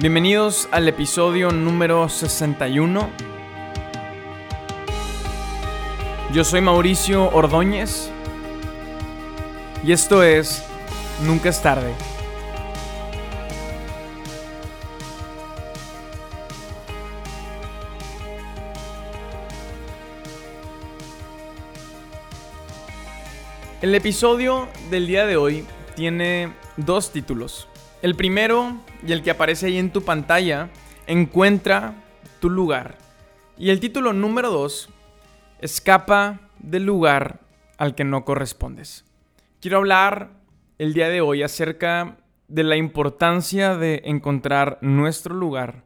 Bienvenidos al episodio número 61. Yo soy Mauricio Ordóñez y esto es Nunca es tarde. El episodio del día de hoy tiene dos títulos. El primero y el que aparece ahí en tu pantalla, encuentra tu lugar. Y el título número 2, escapa del lugar al que no correspondes. Quiero hablar el día de hoy acerca de la importancia de encontrar nuestro lugar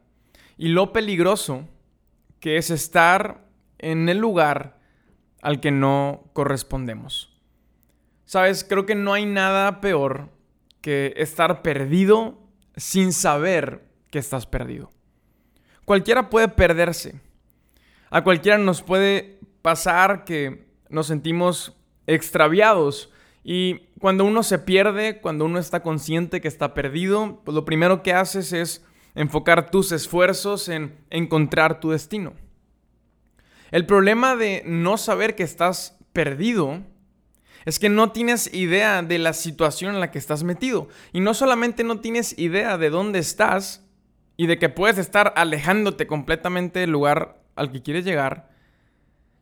y lo peligroso que es estar en el lugar al que no correspondemos. Sabes, creo que no hay nada peor que estar perdido sin saber que estás perdido. Cualquiera puede perderse. A cualquiera nos puede pasar que nos sentimos extraviados y cuando uno se pierde, cuando uno está consciente que está perdido, pues lo primero que haces es enfocar tus esfuerzos en encontrar tu destino. El problema de no saber que estás perdido es que no tienes idea de la situación en la que estás metido. Y no solamente no tienes idea de dónde estás y de que puedes estar alejándote completamente del lugar al que quieres llegar,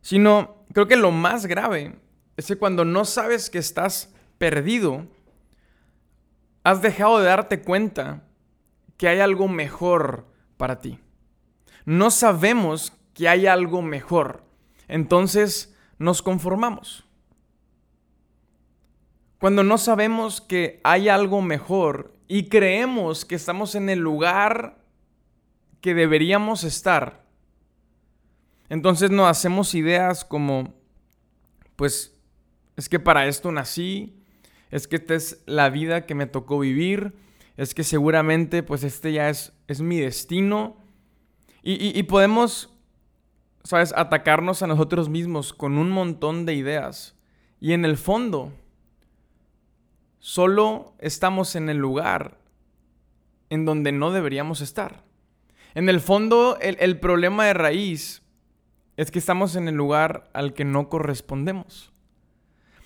sino creo que lo más grave es que cuando no sabes que estás perdido, has dejado de darte cuenta que hay algo mejor para ti. No sabemos que hay algo mejor. Entonces nos conformamos. Cuando no sabemos que hay algo mejor y creemos que estamos en el lugar que deberíamos estar, entonces nos hacemos ideas como, pues, es que para esto nací, es que esta es la vida que me tocó vivir, es que seguramente, pues, este ya es, es mi destino. Y, y podemos, ¿sabes?, atacarnos a nosotros mismos con un montón de ideas. Y en el fondo, solo estamos en el lugar en donde no deberíamos estar. En el fondo, el, problema de raíz es que estamos en el lugar al que no correspondemos.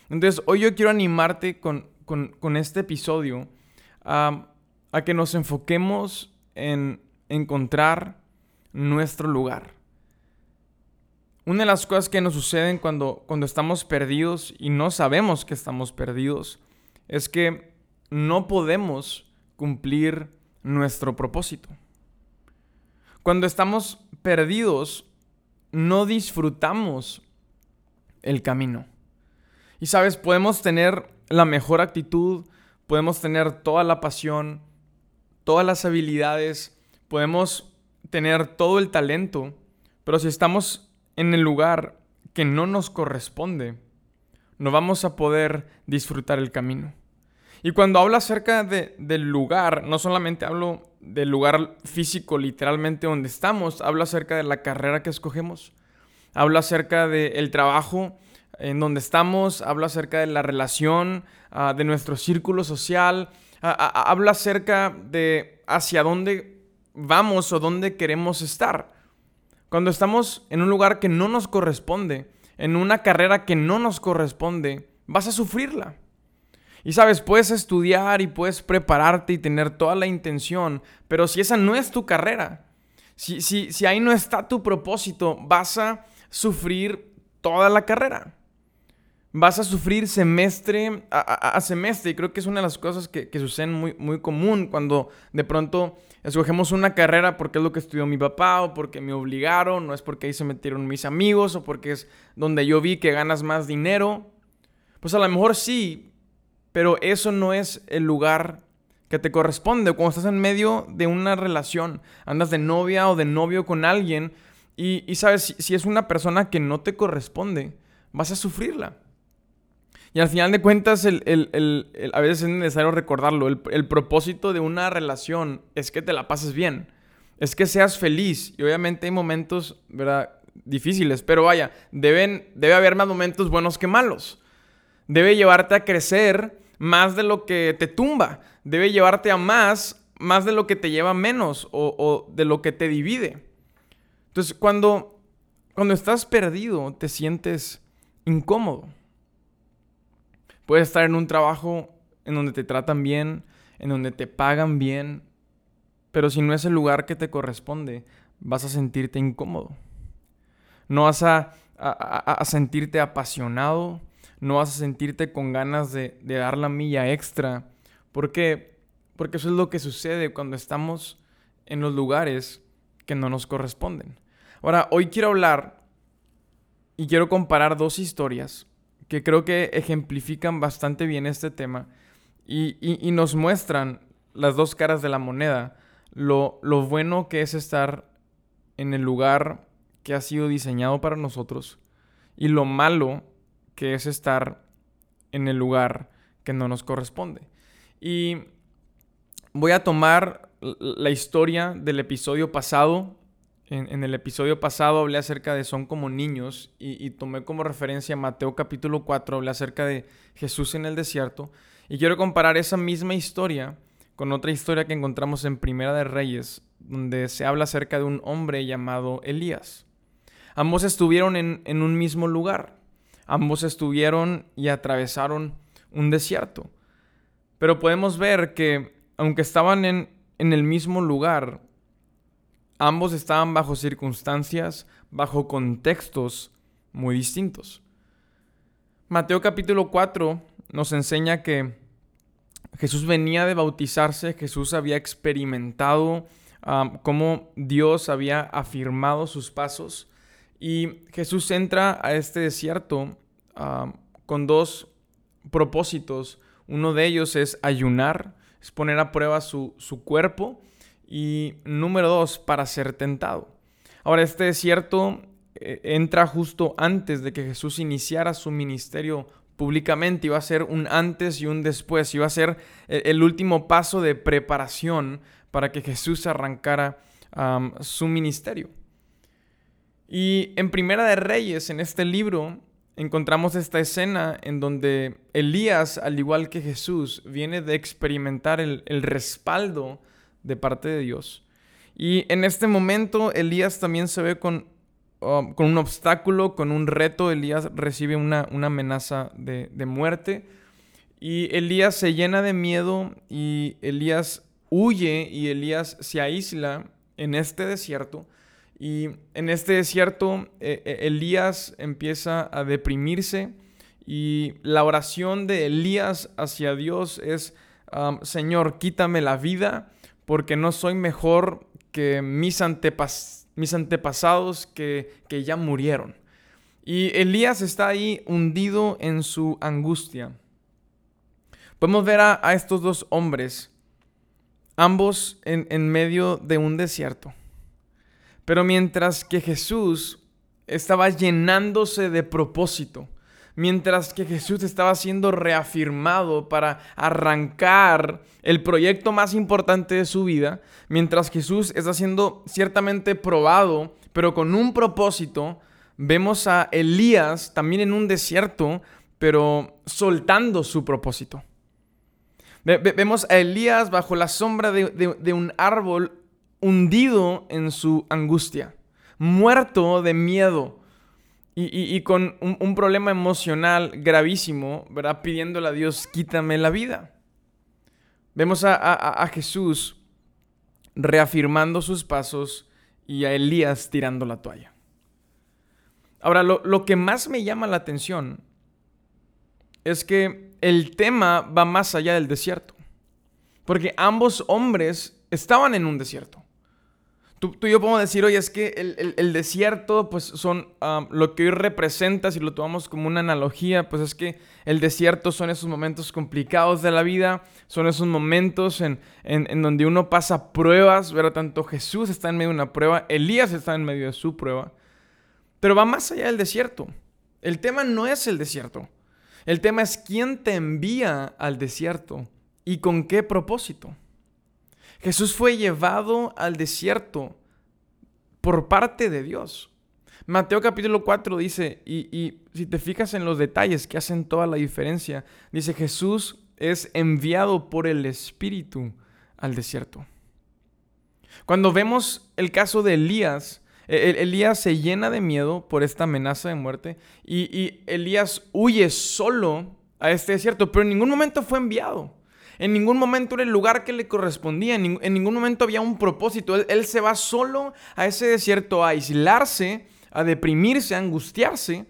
Entonces, hoy yo quiero animarte con, este episodio a, a que nos enfoquemos en encontrar nuestro lugar. Una de las cosas que nos suceden cuando, cuando estamos perdidos y no sabemos que estamos perdidos es que no podemos cumplir nuestro propósito. Cuando estamos perdidos, no disfrutamos el camino. Y sabes, podemos tener la mejor actitud, podemos tener toda la pasión, todas las habilidades, podemos tener todo el talento, pero si estamos en el lugar que no nos corresponde, no vamos a poder disfrutar el camino. Y cuando hablo acerca del lugar, no solamente hablo del lugar físico, literalmente donde estamos, hablo acerca de la carrera que escogemos, hablo acerca del trabajo en donde estamos, hablo acerca de la relación, ah, de nuestro círculo social, ah, hablo acerca de hacia dónde vamos o dónde queremos estar. Cuando estamos en un lugar que no nos corresponde, en una carrera que no nos corresponde, vas a sufrirla. Y sabes, puedes estudiar y puedes prepararte y tener toda la intención, pero si esa no es tu carrera, si, si, si ahí no está tu propósito, vas a sufrir toda la carrera. Vas a sufrir semestre a, semestre. Y creo que es una de las cosas que, que suceden muy, muy común cuando de pronto escogemos una carrera porque es lo que estudió mi papá o porque me obligaron, no es porque ahí se metieron mis amigos o porque es donde yo vi que ganas más dinero. Pues a lo mejor sí, pero eso no es el lugar que te corresponde. Cuando estás en medio de una relación, andas de novia o de novio con alguien y, sabes, si, es una persona que no te corresponde, vas a sufrirla. Y al final de cuentas, a veces es necesario recordarlo, el, propósito de una relación es que te la pases bien. es que seas feliz. Y obviamente hay momentos, ¿verdad? Difíciles, pero vaya, deben, debe haber más momentos buenos que malos. Debe llevarte a crecer más de lo que te tumba. Debe llevarte a más, más de lo que te lleva menos o, o de lo que te divide. Entonces, cuando, cuando estás perdido, te sientes incómodo. Puedes estar en un trabajo en donde te tratan bien, en donde te pagan bien, pero si no es el lugar que te corresponde, vas a sentirte incómodo. No vas a, sentirte apasionado, no vas a sentirte con ganas de, de dar la milla extra. ¿Por? Porque eso es lo que sucede cuando estamos en los lugares que no nos corresponden. Ahora, hoy quiero hablar y quiero comparar dos historias que creo que ejemplifican bastante bien este tema y, y nos muestran las dos caras de la moneda lo, bueno que es estar en el lugar que ha sido diseñado para nosotros y lo malo que es estar en el lugar que no nos corresponde. Y voy a tomar la historia del episodio pasado. En, el episodio pasado hablé acerca de son como niños y, tomé como referencia Mateo capítulo 4, hablé acerca de Jesús en el desierto. Y quiero comparar esa misma historia con otra historia que encontramos en Primera de Reyes, donde se habla acerca de un hombre llamado Elías. Ambos estuvieron en, un mismo lugar, ambos estuvieron y atravesaron un desierto. Pero podemos ver que, aunque estaban en, en el mismo lugar, ambos estaban bajo circunstancias, bajo contextos muy distintos. Mateo capítulo 4 nos enseña que Jesús venía de bautizarse, Jesús había experimentado cómo Dios había afirmado sus pasos y Jesús entra a este desierto con dos propósitos. Uno de ellos es ayunar, es poner a prueba su, su cuerpo y número dos, para ser tentado. Ahora, este desierto eh, entra justo antes de que Jesús iniciara su ministerio públicamente, iba a ser un antes y un después, iba a ser e-, el último paso de preparación para que Jesús arrancara su ministerio. Y en Primera de Reyes, en este libro, encontramos esta escena en donde Elías, al igual que Jesús, viene de experimentar el, el respaldo de parte de Dios. Y en este momento Elías también se ve con Um, con un obstáculo, con un reto, Elías recibe una, amenaza de, muerte. Y Elías se llena de miedo y Elías huye y Elías se aísla en este desierto. Y en este desierto e, e, Elías empieza a deprimirse y la oración de Elías hacia Dios es, um, Señor, quítame la vida porque no soy mejor que mis antepasados mis antepasados que, ya murieron. Y Elías está ahí hundido en su angustia. Podemos ver a, estos dos hombres, ambos en, en medio de un desierto. Pero mientras que Jesús estaba llenándose de propósito, mientras que Jesús estaba siendo reafirmado para arrancar el proyecto más importante de su vida, mientras Jesús está siendo ciertamente probado, pero con un propósito, vemos a Elías también en un desierto, pero soltando su propósito. vemos a Elías bajo la sombra de un árbol hundido en su angustia, muerto de miedo, y, con un, problema emocional gravísimo, ¿verdad? Pidiéndole a Dios, quítame la vida. Vemos a, Jesús reafirmando sus pasos y a Elías tirando la toalla. Ahora, lo, lo que más me llama la atención es que el tema va más allá del desierto. Porque ambos hombres estaban en un desierto. Tú, y yo podemos decir, oye, es que el, desierto, pues son lo que hoy representa, si lo tomamos como una analogía, pues es que el desierto son esos momentos complicados de la vida, son esos momentos en, en, donde uno pasa pruebas, ¿verdad? Tanto Jesús está en medio de una prueba, Elías está en medio de su prueba, pero va más allá del desierto. El tema no es el desierto, el tema es quién te envía al desierto y con qué propósito. Jesús fue llevado al desierto por parte de Dios. Mateo capítulo 4 dice, y, y, si te fijas en los detalles que hacen toda la diferencia, dice Jesús es enviado por el Espíritu al desierto. Cuando vemos el caso de Elías, e, Elías se llena de miedo por esta amenaza de muerte y, y Elías huye solo a este desierto, pero en ningún momento fue enviado. En ningún momento era el lugar que le correspondía, en, ningún momento había un propósito. Él, se va solo a ese desierto a aislarse, a deprimirse, a angustiarse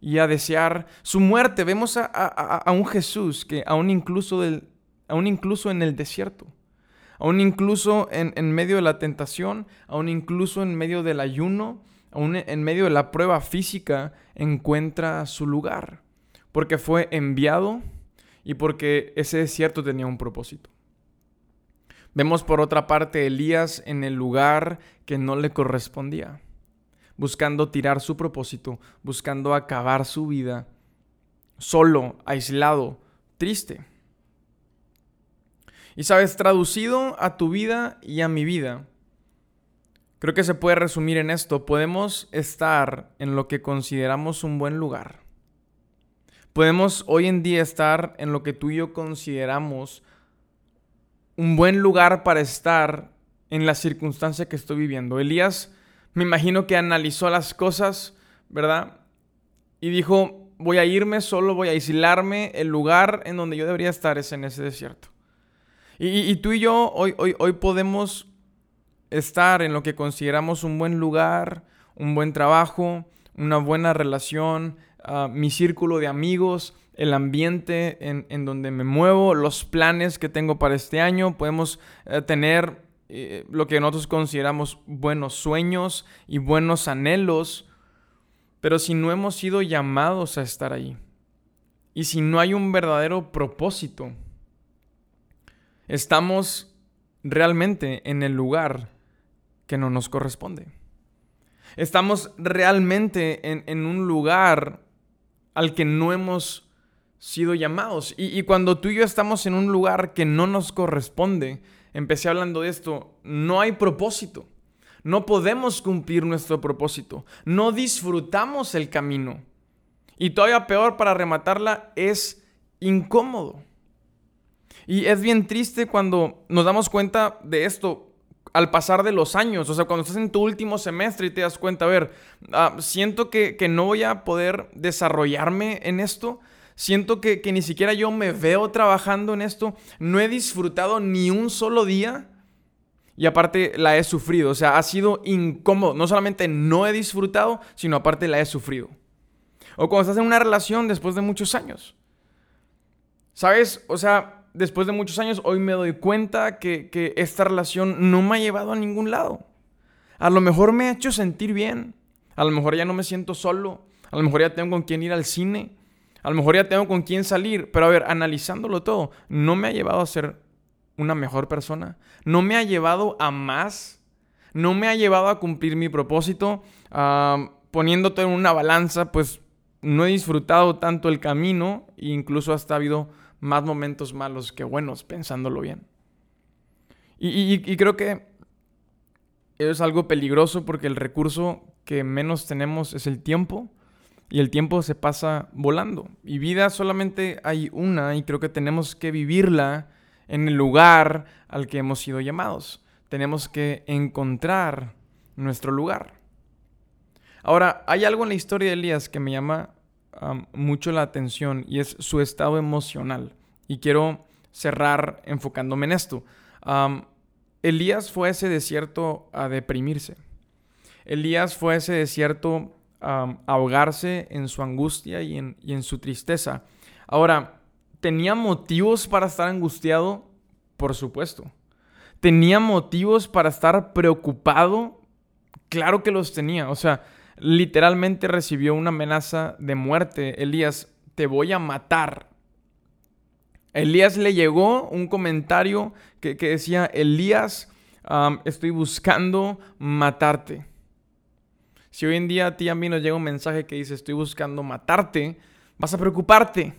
y a desear su muerte. Vemos a, un Jesús que aún incluso, incluso en el desierto, aún incluso en, en medio de la tentación, aún incluso en medio del ayuno, aún en medio de la prueba física, encuentra su lugar porque fue enviado y porque ese desierto tenía un propósito. Vemos por otra parte Elías en el lugar que no le correspondía, buscando tirar su propósito, buscando acabar su vida, solo, aislado, triste. Y sabes, traducido a tu vida y a mi vida, creo que se puede resumir en esto, podemos estar en lo que consideramos un buen lugar Podemos hoy en día estar en lo que tú y yo consideramos un buen lugar para estar en la circunstancia que estoy viviendo. Elías, me imagino que analizó las cosas, ¿verdad? Y dijo, voy a irme solo, voy a aislarme, el lugar en donde yo debería estar es en ese desierto. Y, tú y yo hoy, hoy, hoy podemos estar en lo que consideramos un buen lugar, un buen trabajo, una buena relación, Mi círculo de amigos, el ambiente en, donde me muevo, los planes que tengo para este año. Podemos eh, tener eh, lo que nosotros consideramos buenos sueños y buenos anhelos, pero si no hemos sido llamados a estar ahí y si no hay un verdadero propósito, estamos realmente en el lugar que no nos corresponde. Estamos realmente en, en un lugar al que no hemos sido llamados. Y, cuando tú y yo estamos en un lugar que no nos corresponde, empecé hablando de esto, no hay propósito. No podemos cumplir nuestro propósito. No disfrutamos el camino. Y todavía peor para rematarla es incómodo. Y es bien triste cuando nos damos cuenta de esto al pasar de los años. O sea, cuando estás en tu último semestre y te das cuenta, a ver, ah, siento que, no voy a poder desarrollarme en esto. Siento que, que, ni siquiera yo me veo trabajando en esto. No he disfrutado ni un solo día. Y aparte la he sufrido. O sea, ha sido incómodo. No solamente no he disfrutado, sino aparte la he sufrido. O cuando estás en una relación después de muchos años. ¿Sabes? O sea, después de muchos años, hoy me doy cuenta que, esta relación no me ha llevado a ningún lado. A lo mejor me ha hecho sentir bien. A lo mejor ya no me siento solo. A lo mejor ya tengo con quién ir al cine. A lo mejor ya tengo con quién salir. Pero a ver, analizándolo todo, no me ha llevado a ser una mejor persona. No me ha llevado a más. No me ha llevado a cumplir mi propósito. Uh, poniéndote en una balanza, pues no he disfrutado tanto el camino. Incluso hasta ha habido más momentos malos que buenos, pensándolo bien. Y, creo que es algo peligroso porque el recurso que menos tenemos es el tiempo y el tiempo se pasa volando. Y vida solamente hay una y creo que tenemos que vivirla en el lugar al que hemos sido llamados. Tenemos que encontrar nuestro lugar. Ahora, hay algo en la historia de Elías que me llama mucho la atención y es su estado emocional. Y quiero cerrar enfocándome en esto. Elías fue a ese desierto a deprimirse. Elías fue a ese desierto a ahogarse en su angustia y en, y en su tristeza. Ahora, ¿tenía motivos para estar angustiado? Por supuesto. ¿Tenía motivos para estar preocupado? Claro que los tenía. O sea, literalmente recibió una amenaza de muerte. Elías, te voy a matar. Elías le llegó un comentario que, decía, Elías, estoy buscando matarte. Si hoy en día a ti a mí nos llega un mensaje que dice, estoy buscando matarte, vas a preocuparte,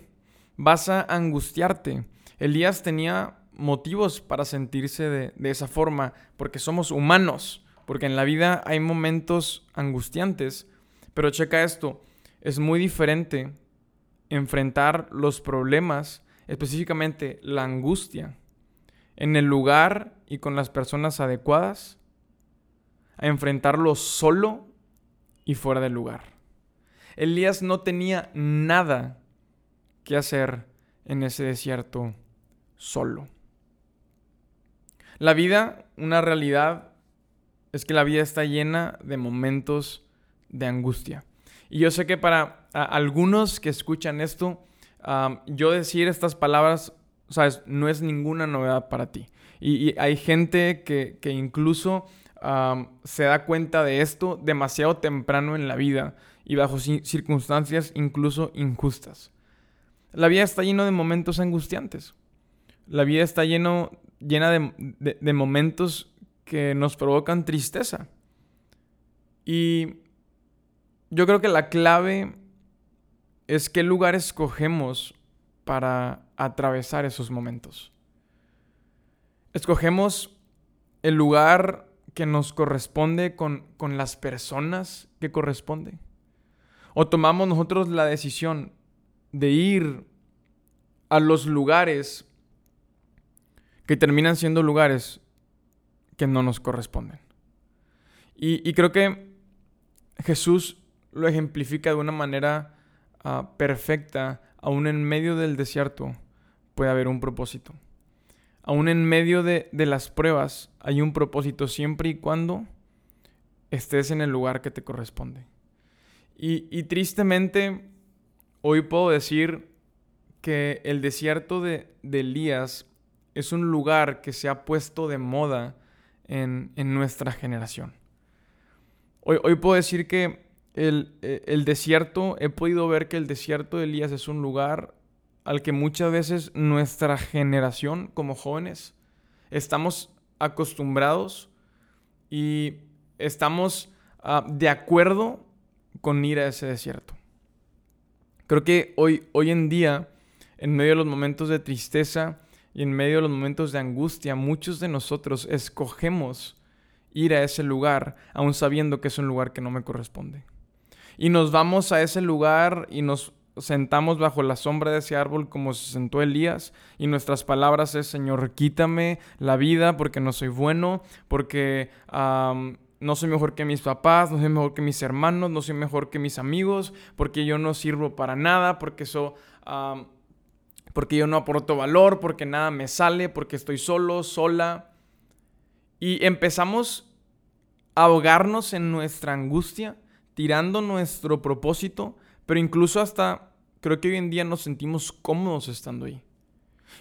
vas a angustiarte. Elías tenía motivos para sentirse de, de esa forma, porque somos humanos, porque en la vida hay momentos angustiantes, pero checa esto, es muy diferente enfrentar los problemas, específicamente la angustia, en el lugar y con las personas adecuadas, a enfrentarlo solo y fuera del lugar. Elías no tenía nada que hacer en ese desierto solo. La vida, una realidad, es que la vida está llena de momentos de angustia. Y yo sé que para algunos que escuchan esto, yo decir estas palabras, sabes, no es ninguna novedad para ti. Y, hay gente que, incluso se da cuenta de esto demasiado temprano en la vida y bajo circunstancias incluso injustas. La vida está llena de momentos angustiantes. La vida está lleno, llena de momentos que nos provocan tristeza. Y yo creo que la clave es qué lugar escogemos para atravesar esos momentos. Escogemos el lugar que nos corresponde con, con las personas que corresponde. O tomamos nosotros la decisión de ir a los lugares que terminan siendo lugares que no nos corresponden. Y, creo que Jesús lo ejemplifica de una manera ah, perfecta. Aún en medio del desierto puede haber un propósito. Aún en medio de, las pruebas hay un propósito siempre y cuando estés en el lugar que te corresponde. Y, tristemente, hoy puedo decir que el desierto de, Elías es un lugar que se ha puesto de moda en, nuestra generación. Hoy, puedo decir que eh, el, desierto, he podido ver que el desierto de Elías es un lugar al que muchas veces nuestra generación como jóvenes estamos acostumbrados y estamos ah, de acuerdo con ir a ese desierto. Creo que hoy, hoy en día, en medio de los momentos de tristeza y en medio de los momentos de angustia, muchos de nosotros escogemos ir a ese lugar, aun sabiendo que es un lugar que no me corresponde. Y nos vamos a ese lugar y nos sentamos bajo la sombra de ese árbol como se sentó Elías y nuestras palabras es, Señor, quítame la vida porque no soy bueno, porque no soy mejor que mis papás, no soy mejor que mis hermanos, no soy mejor que mis amigos, porque yo no sirvo para nada, porque eso... porque yo no aporto valor, porque nada me sale, porque estoy solo, sola. Y empezamos a ahogarnos en nuestra angustia tirando nuestro propósito, pero incluso hasta creo que hoy en día nos sentimos cómodos estando ahí.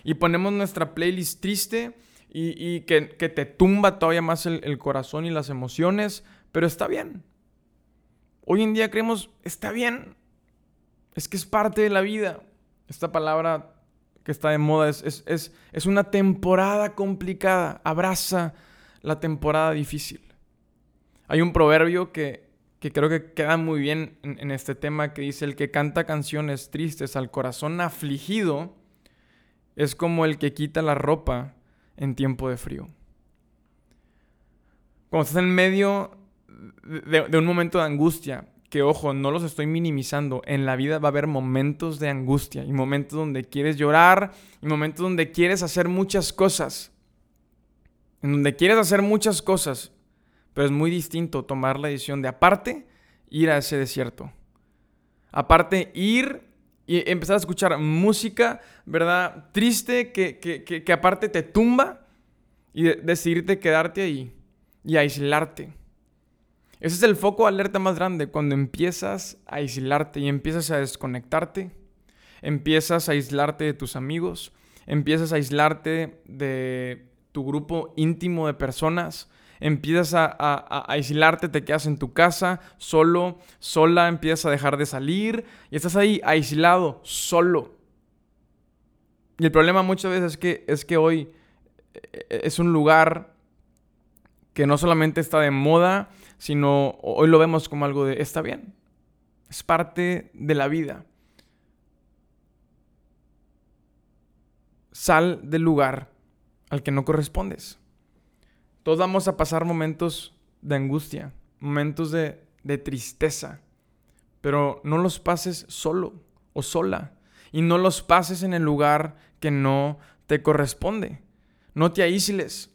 Y ponemos nuestra playlist triste y, que, te tumba todavía más el, el corazón y las emociones, pero está bien. Hoy en día creemos, está bien, es que es parte de la vida. Esta palabra que está de moda es, es, es, es, una temporada complicada. Abraza la temporada difícil. Hay un proverbio que, que creo que queda muy bien en, este tema que dice, el que canta canciones tristes al corazón afligido es como el que quita la ropa en tiempo de frío. Cuando estás en medio de, de un momento de angustia, que ojo, no los estoy minimizando, en la vida va a haber momentos de angustia y momentos donde quieres llorar y momentos donde quieres hacer muchas cosas. En donde quieres hacer muchas cosas pero es muy distinto tomar la decisión de aparte ir a ese desierto. Aparte ir y empezar a escuchar música, ¿verdad? Triste, que, aparte te tumba y decidirte quedarte ahí y aislarte. Ese es el foco alerta más grande, cuando empiezas a aislarte y empiezas a desconectarte, empiezas a aislarte de tus amigos, empiezas a aislarte de tu grupo íntimo de personas, empiezas a, aislarte, te quedas en tu casa, solo, sola, empiezas a dejar de salir y estás ahí aislado, solo. Y el problema muchas veces es que, es que hoy eh, es un lugar que no solamente está de moda, sino hoy lo vemos como algo de, está bien, es parte de la vida. Sal del lugar al que no correspondes. Todos vamos a pasar momentos de angustia, momentos de, de tristeza, pero no los pases solo o sola y no los pases en el lugar que no te corresponde. No te aísles,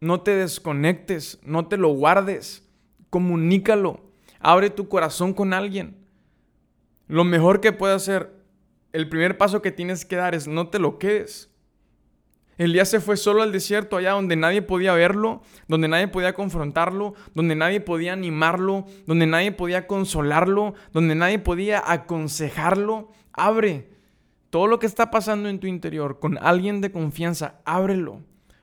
no te desconectes, no te lo guardes, comunícalo, abre tu corazón con alguien. Lo mejor que puede hacer, el primer paso que tienes que dar es no te lo quedes. Elías se fue solo al desierto, allá donde nadie podía verlo, donde nadie podía confrontarlo, donde nadie podía animarlo, donde nadie podía consolarlo, donde nadie podía aconsejarlo. Abre todo lo que está pasando en tu interior con alguien de confianza, ábrelo.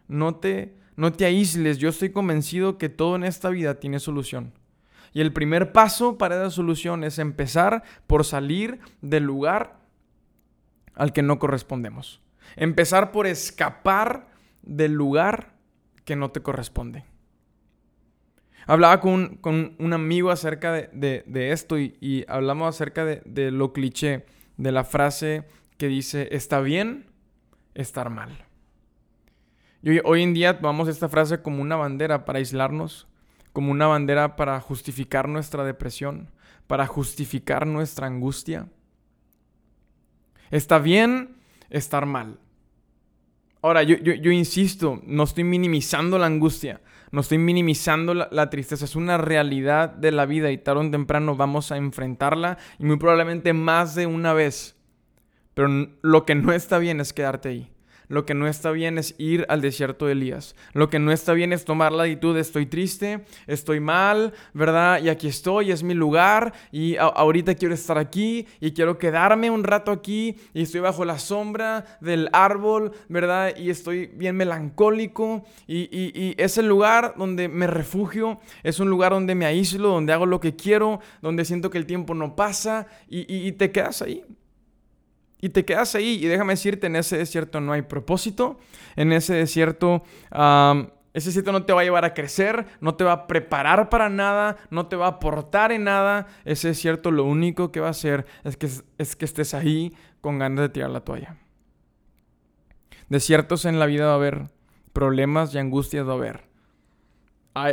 No te, no te aísles. Yo estoy convencido que todo en esta vida tiene solución. Y el primer paso para esa solución es empezar por salir del lugar al que no correspondemos. Empezar por escapar del lugar que no te corresponde. Hablaba con, un amigo acerca de, esto y, hablamos acerca de, lo cliché, de la frase que dice, está bien estar mal. Y hoy, en día tomamos esta frase como una bandera para aislarnos, como una bandera para justificar nuestra depresión, para justificar nuestra angustia. Está bien estar mal. Ahora, yo, insisto, no estoy minimizando la angustia, no estoy minimizando la, la, tristeza, es una realidad de la vida y tarde o temprano vamos a enfrentarla y muy probablemente más de una vez. Pero lo que no está bien es quedarte ahí. Lo que no está bien es ir al desierto de Elías. Lo que no está bien es tomar la actitud estoy triste, estoy mal, ¿verdad? Y aquí estoy, es mi lugar y ahorita quiero estar aquí y quiero quedarme un rato aquí y estoy bajo la sombra del árbol, ¿verdad? Y estoy bien melancólico y, y es el lugar donde me refugio, es un lugar donde me aíslo, donde hago lo que quiero, donde siento que el tiempo no pasa y te quedas ahí. Y te quedas ahí y déjame decirte, en ese desierto no hay propósito, en ese desierto... ese desierto no te va a llevar a crecer, no te va a preparar para nada, no te va a aportar en nada. Ese desierto lo único que va a hacer es que, es que estés ahí con ganas de tirar la toalla. Desiertos en la vida va a haber, problemas y angustias va a haber.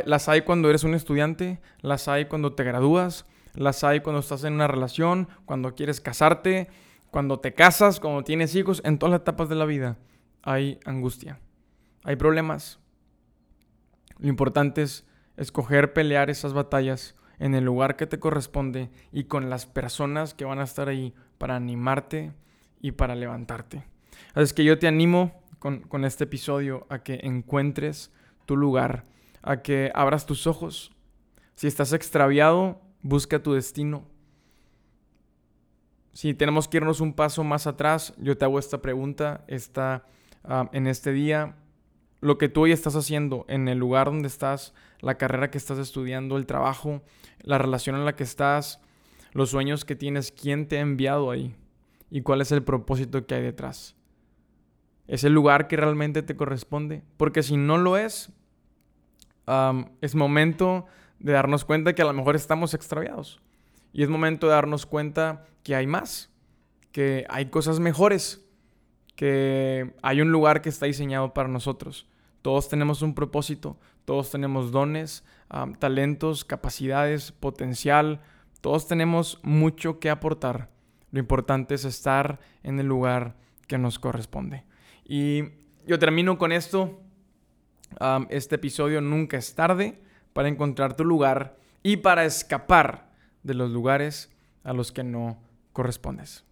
las hay cuando eres un estudiante, las hay cuando te gradúas, las hay cuando estás en una relación, cuando quieres casarte, cuando te casas, cuando tienes hijos, en todas las etapas de la vida hay angustia, hay problemas. Lo importante es escoger pelear esas batallas en el lugar que te corresponde y con las personas que van a estar ahí para animarte y para levantarte. Así que yo te animo con, con este episodio a que encuentres tu lugar, a que abras tus ojos. Si estás extraviado, busca tu destino. Si tenemos que irnos un paso más atrás, yo te hago esta pregunta esta, ah, en este día. Lo que tú hoy estás haciendo en el lugar donde estás, la carrera que estás estudiando, el trabajo, la relación en la que estás, los sueños que tienes, quién te ha enviado ahí y cuál es el propósito que hay detrás. ¿Es el lugar que realmente te corresponde? Porque si no lo es, es momento de darnos cuenta que a lo mejor estamos extraviados. Y es momento de darnos cuenta que hay más, que hay cosas mejores, que hay un lugar que está diseñado para nosotros. Todos tenemos un propósito, todos tenemos dones, talentos, capacidades, potencial, todos tenemos mucho que aportar. Lo importante es estar en el lugar que nos corresponde. Y yo termino con esto. este episodio nunca es tarde para encontrar tu lugar y para escapar de los lugares a los que no correspondes.